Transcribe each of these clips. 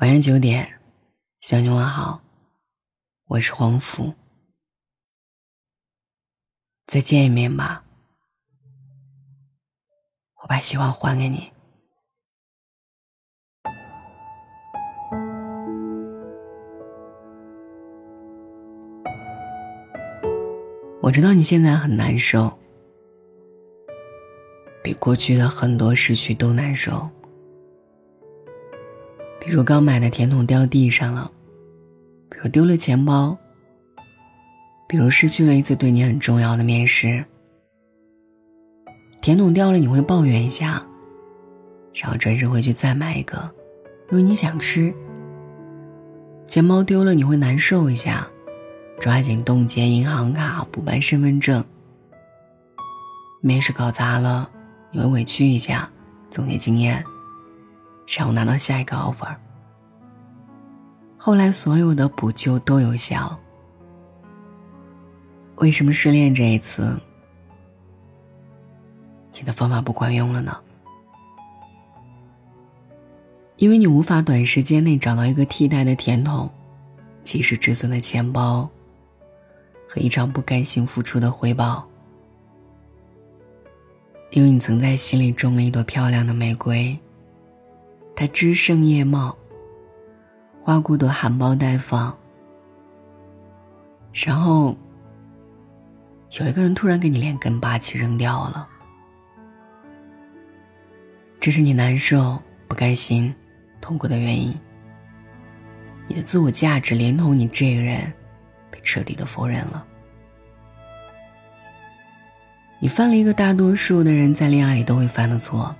晚上九点，向你问好，我是黄福。再见一面吧，我把希望还给你。我知道你现在很难受，比过去的很多失去都难受。比如刚买的甜筒掉地上了，比如丢了钱包，比如失去了一次对你很重要的面试。甜筒掉了你会抱怨一下，然后转身回去再买一个，因为你想吃。钱包丢了你会难受一下，抓紧冻结银行卡补办身份证。面试搞砸了你会委屈一下，总结经验。让我拿到下一个 offer。后来所有的补救都有效。为什么失恋这一次，你的方法不管用了呢？因为你无法短时间内找到一个替代的甜筒，及时止损的钱包，和一场不甘心付出的回报。因为你曾在心里种了一朵漂亮的玫瑰。它枝盛叶茂，花骨朵含苞待放。然后，有一个人突然给你连根拔起扔掉了，这是你难受、不甘心、痛苦的原因。你的自我价值连同你这个人，被彻底的否认了。你犯了一个大多数的人在恋爱里都会犯的错。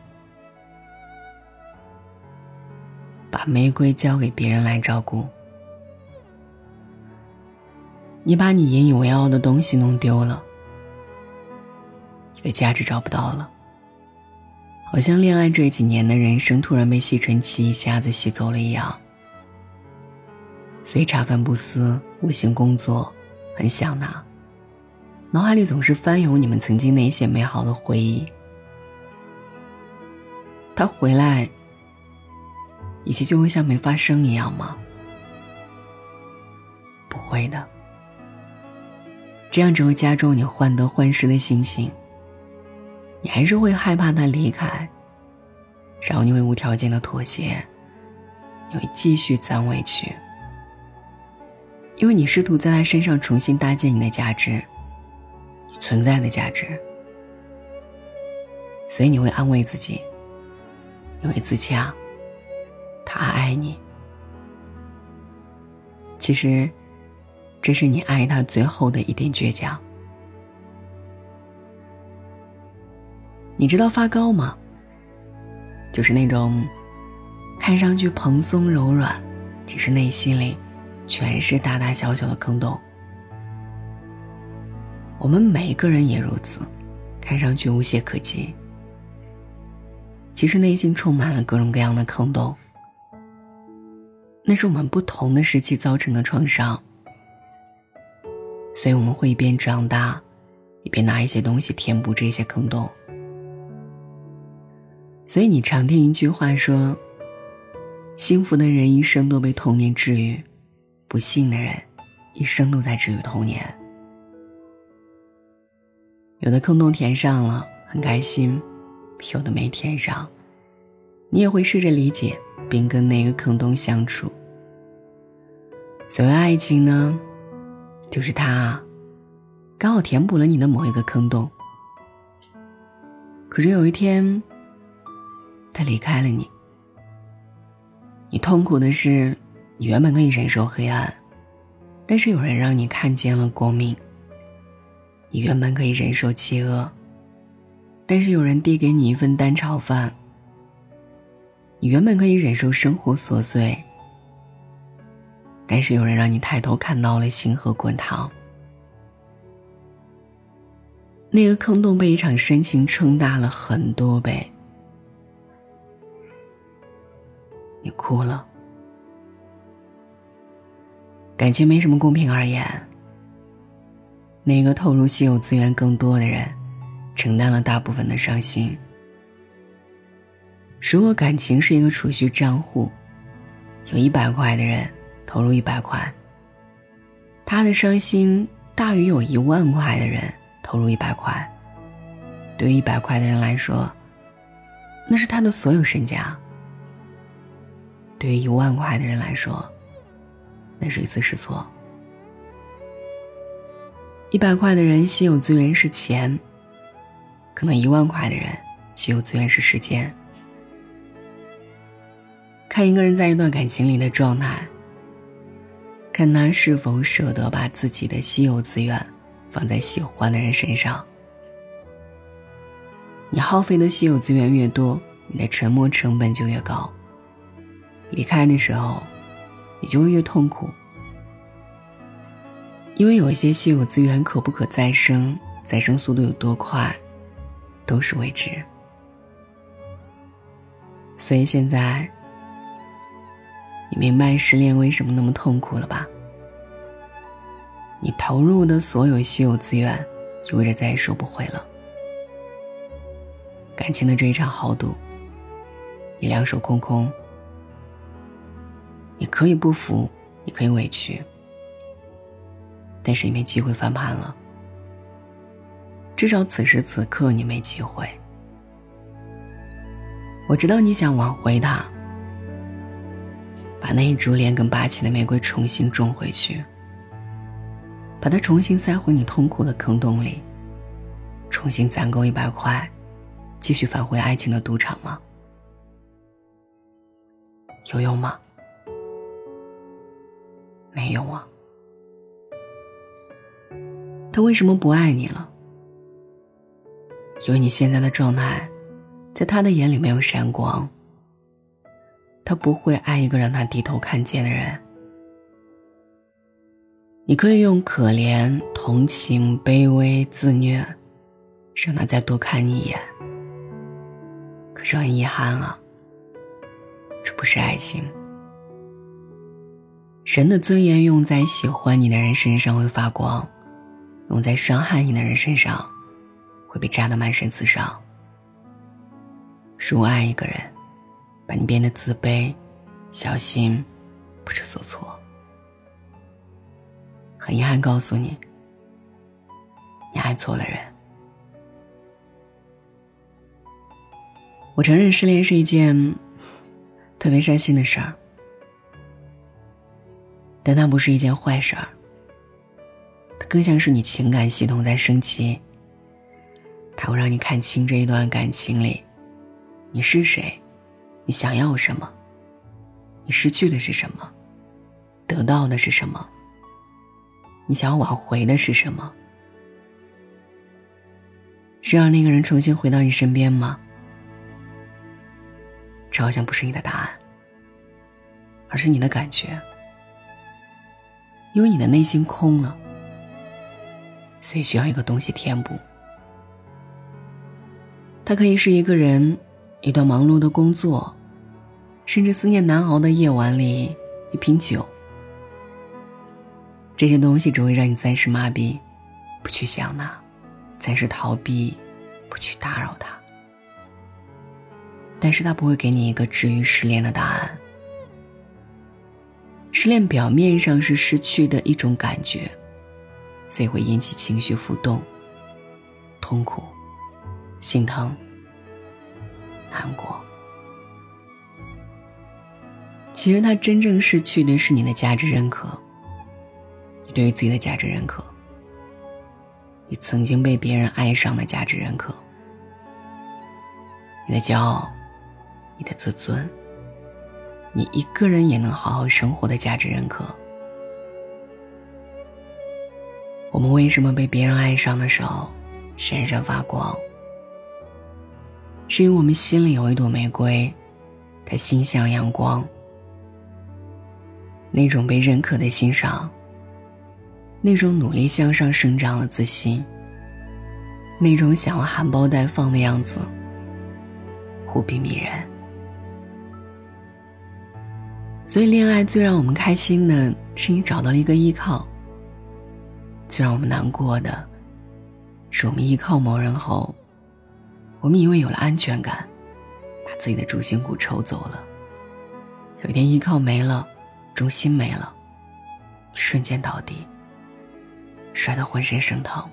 把玫瑰交给别人来照顾，你把你引以为傲的东西弄丢了，你的价值找不到了，好像恋爱这几年的人生突然被吸尘器一下子吸走了一样，所以茶饭不思，无心工作，很想他，脑海里总是翻涌你们曾经那些美好的回忆，他回来。一切就会像没发生一样吗？不会的，这样只会加重你患得患失的心情。你还是会害怕他离开，然后你会无条件的妥协，你会继续攒委屈，因为你试图在他身上重新搭建你的价值，你存在的价值，所以你会安慰自己，你会自洽。他爱你，其实，这是你爱他最后的一点倔强。你知道发糕吗？就是那种看上去蓬松柔软，其实内心里全是大大小小的坑洞。我们每一个人也如此，看上去无懈可击，其实内心充满了各种各样的坑洞。那是我们不同的时期造成的创伤，所以我们会一边长大，一边拿一些东西填补这些坑洞。所以你常听一句话说：“幸福的人一生都被童年治愈，不幸的人一生都在治愈童年。”有的坑洞填上了，很开心；有的没填上，你也会试着理解，并跟那个坑洞相处。所谓爱情呢，就是他刚好填补了你的某一个坑洞。可是有一天，他离开了你，你痛苦的是，你原本可以忍受黑暗，但是有人让你看见了光明；你原本可以忍受饥饿，但是有人递给你一份蛋炒饭；你原本可以忍受生活琐碎。但是有人让你抬头看到了星河滚烫，那个坑洞被一场深情撑大了很多倍，你哭了。感情没什么公平而言，那个投入稀有资源更多的人，承担了大部分的伤心。如果感情是一个储蓄账户。有一百块的人投入一百块，他的伤心大于有一万块的人投入一百块。对于一百块的人来说，那是他的所有身家；对于一万块的人来说，那是一次试错。一百块的人稀有资源是钱，可能一万块的人稀有资源是时间。看一个人在一段感情里的状态，看他是否舍得把自己的稀有资源放在喜欢的人身上。你耗费的稀有资源越多，你的沉默成本就越高。离开的时候，你就会越痛苦。因为有一些稀有资源可不可再生，再生速度有多快，都是未知。所以现在，你明白失恋为什么那么痛苦了吧？你投入的所有稀有资源，意味着再也收不回了。感情的这一场豪赌，你两手空空，你可以不服，你可以委屈。但是你没机会翻盘了，至少此时此刻你没机会。我知道你想挽回他，把那一株连根拔起的玫瑰重新种回去，把它重新塞回你痛苦的坑洞里，重新攒够一百块，继续返回爱情的赌场吗？有用吗？没有啊。他为什么不爱你了？因为你现在的状态，在他的眼里没有闪光。他不会爱一个让他低头看见的人。你可以用可怜、同情、卑微、自虐，让他再多看你一眼。可是很遗憾啊，这不是爱情。神的尊严用在喜欢你的人身上会发光。用在伤害你的人身上，会被扎得满身刺伤。如爱一个人，把你变得自卑、小心、不知所措。很遗憾告诉你，你爱错了人。我承认失恋是一件特别伤心的事儿，但它不是一件坏事儿。它更像是你情感系统在升级。它会让你看清这一段感情里，你是谁，你想要什么，你失去的是什么，得到的是什么，你想要挽回的是什么？是让那个人重新回到你身边吗？这好像不是你的答案，而是你的感觉，因为你的内心空了。所以需要一个东西填补。它可以是一个人，一段忙碌的工作，甚至思念难熬的夜晚里一瓶酒。这些东西只会让你暂时麻痹，不去想它；暂时逃避，不去打扰它。但是它不会给你一个治愈失恋的答案。失恋表面上是失去的一种感觉。所以会引起情绪浮动、痛苦、心疼、难过。其实他真正失去的是你的价值认可，你对于自己的价值认可，你曾经被别人爱上的价值认可，你的骄傲、你的自尊，你一个人也能好好生活的价值认可。我们为什么被别人爱上的时候闪闪发光？是因为我们心里有一朵玫瑰，它心向阳光。那种被认可的欣赏，那种努力向上生长的自信，那种想要含苞待放的样子，无比迷人。所以，恋爱最让我们开心的是你找到了一个依靠。最让我们难过的，是我们依靠某人后，我们以为有了安全感，把自己的主心骨抽走了，有一天依靠没了，重心没了，瞬间倒地，摔得浑身生疼。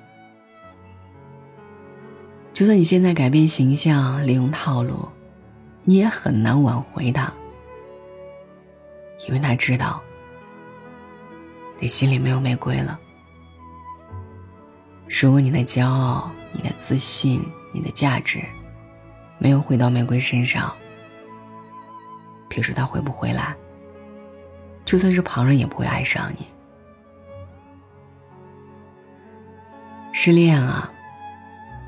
就算你现在改变形象，利用套路，你也很难挽回他，因为他知道你的心里没有玫瑰了。如果你的骄傲、你的自信、你的价值没有回到玫瑰身上，别说他回不回来，就算是旁人也不会爱上你。失恋啊！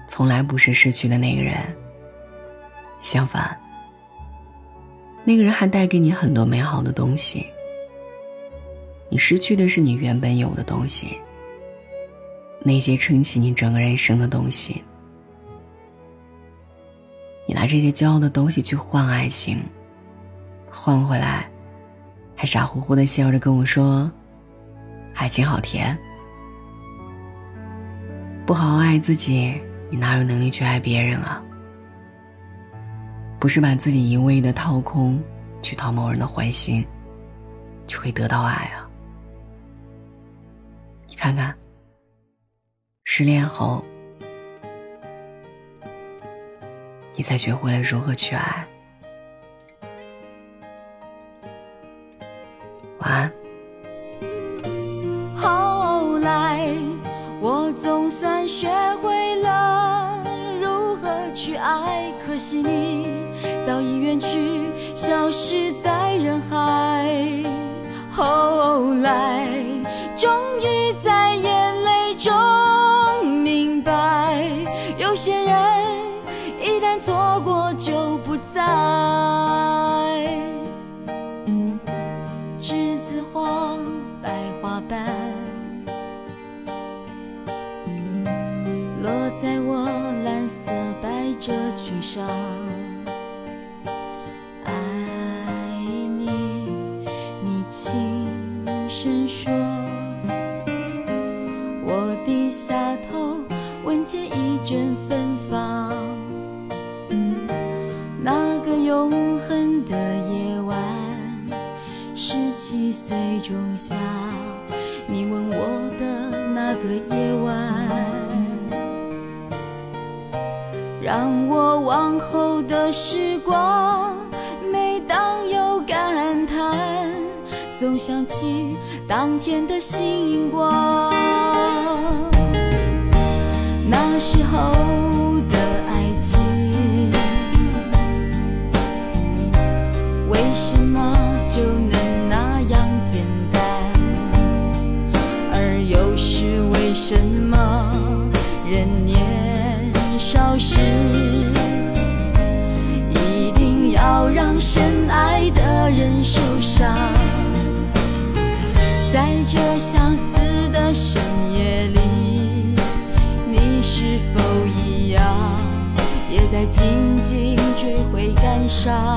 从来不是失去的那个人。相反，那个人还带给你很多美好的东西。你失去的是你原本有的东西，那些撑起你整个人生的东西。你拿这些骄傲的东西去换爱情，换回来，还傻乎乎的笑着跟我说：“爱情好甜。”不好好爱自己。你哪有能力去爱别人啊？不是把自己一味的掏空，去讨某人的欢心，就会得到爱啊！你看看，失恋后，你才学会了如何去爱。在人海。轻声说。想起当天的星光。那时候的爱情，为什么就能那样简单？而又是为什么？人年？少时这相思的深夜里，你是否一样，也在静静追悔感伤？